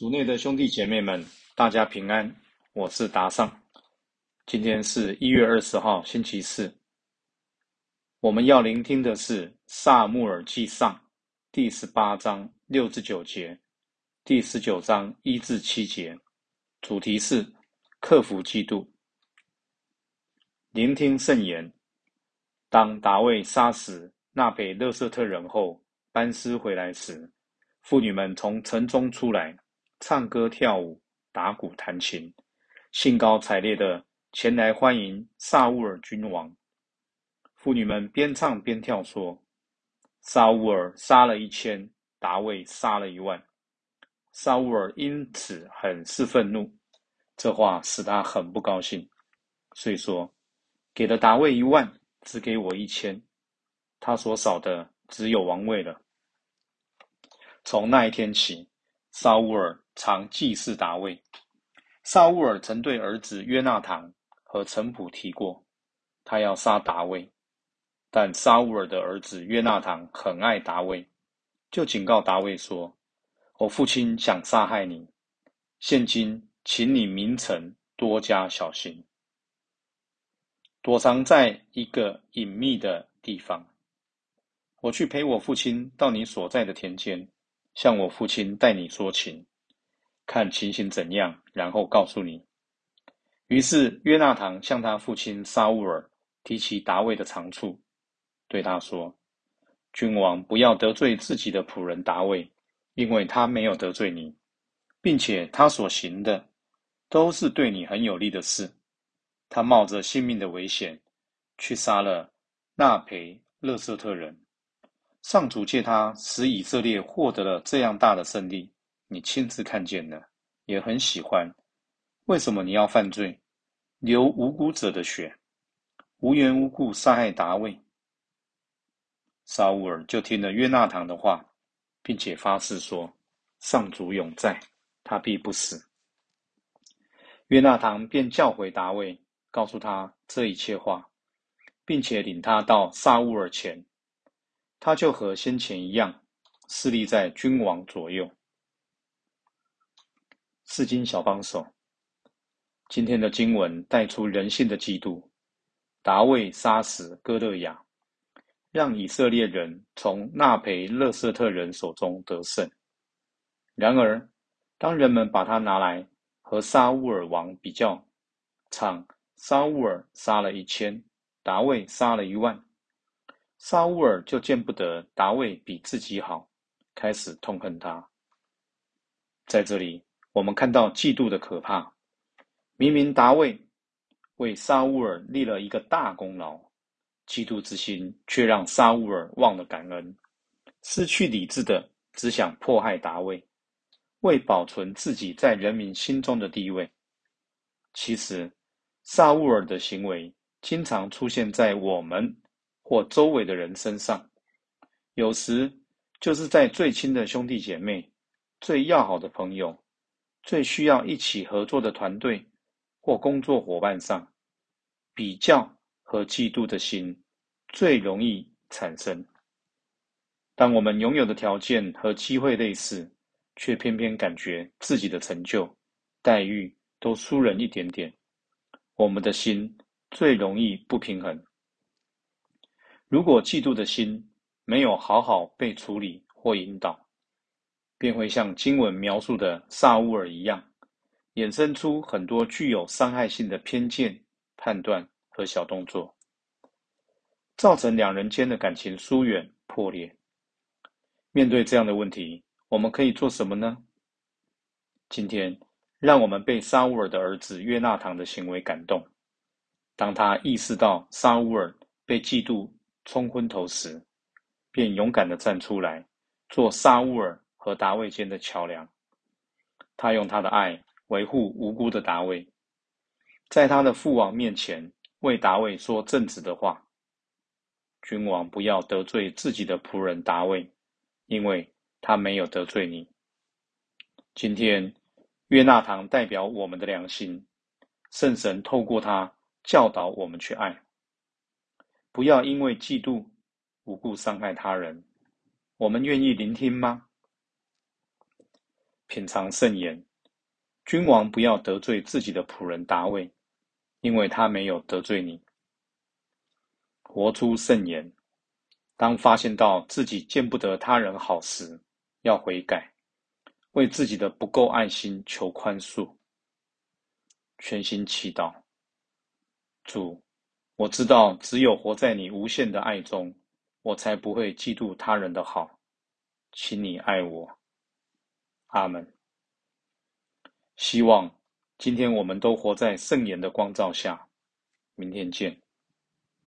组内的兄弟姐妹们，大家平安，我是达尚。今天是一月二十号，星期四。我们要聆听的是《萨穆尔记上》第十八章六至九节，第十九章一至七节，主题是克服嫉妒。聆听圣言。当大卫杀死那北勒瑟特人后，班师回来时，妇女们从城中出来。唱歌跳舞，打鼓弹琴，兴高采烈的前来欢迎萨乌尔君王。妇女们边唱边跳，说：“萨乌尔杀了一千，达卫杀了一万。”萨乌尔因此很是愤怒，这话使他很不高兴，所以说：“给了达卫一万，只给我一千，他所少的只有王位了。”从那一天起，萨乌尔。常祭祀达卫。萨乌尔曾对儿子约纳堂和陈普提过，他要杀达卫。但萨乌尔的儿子约纳堂很爱达卫，就警告达卫说：“我父亲想杀害你，现今请你明晨多加小心，躲藏在一个隐秘的地方。我去陪我父亲到你所在的田间，向我父亲带你说情。”看情形怎样，然后告诉你。于是约纳堂向他父亲沙乌尔提起达卫的长处，对他说：“君王不要得罪自己的仆人达卫，因为他没有得罪你，并且他所行的都是对你很有利的事。他冒着性命的危险去杀了纳培勒瑟特人，上主借他使以色列获得了这样大的胜利。”你亲自看见了，也很喜欢。为什么你要犯罪，流无辜者的血，无缘无故杀害达卫？沙乌尔就听了约纳堂的话，并且发誓说：“上主永在，他必不死。”约纳堂便叫回达卫，告诉他这一切话，并且领他到沙乌尔前，他就和先前一样，侍立在君王左右。四经小帮手，今天的经文带出人性的嫉妒。达卫杀死哥勒雅，让以色列人从纳培勒瑟特人手中得胜。然而，当人们把他拿来和沙乌尔王比较，唱沙乌尔杀了一千，达卫杀了一万，沙乌尔就见不得达卫比自己好，开始痛恨他。在这里。我们看到嫉妒的可怕。明明达卫为沙乌尔立了一个大功劳，嫉妒之心却让沙乌尔忘了感恩，失去理智的只想迫害达卫，为保存自己在人民心中的地位。其实，沙乌尔的行为经常出现在我们或周围的人身上，有时就是在最亲的兄弟姐妹、最要好的朋友。最需要一起合作的团队或工作伙伴上，比较和嫉妒的心最容易产生。当我们拥有的条件和机会类似，却偏偏感觉自己的成就、待遇都输人一点点，我们的心最容易不平衡。如果嫉妒的心没有好好被处理或引导，便会像经文描述的萨乌尔一样，衍生出很多具有伤害性的偏见、判断和小动作，造成两人间的感情疏远、破裂。面对这样的问题，我们可以做什么呢？今天，让我们被萨乌尔的儿子约纳堂的行为感动。当他意识到萨乌尔被嫉妒冲昏头时，便勇敢的站出来，做萨乌尔。和达卫间的桥梁，他用他的爱维护无辜的达卫，在他的父王面前为达卫说正直的话。君王不要得罪自己的仆人达卫，因为他没有得罪你。今天约纳堂代表我们的良心，圣神透过他教导我们去爱，不要因为嫉妒无故伤害他人。我们愿意聆听吗？品尝圣言。君王不要得罪自己的仆人达味，因为他没有得罪你。活出圣言。当发现到自己见不得他人好时，要悔改，为自己的不够爱心求宽恕。全心祈祷，主，我知道只有活在你无限的爱中，我才不会嫉妒他人的好。请你爱我，阿门。希望今天我们都活在圣言的光照下。明天见。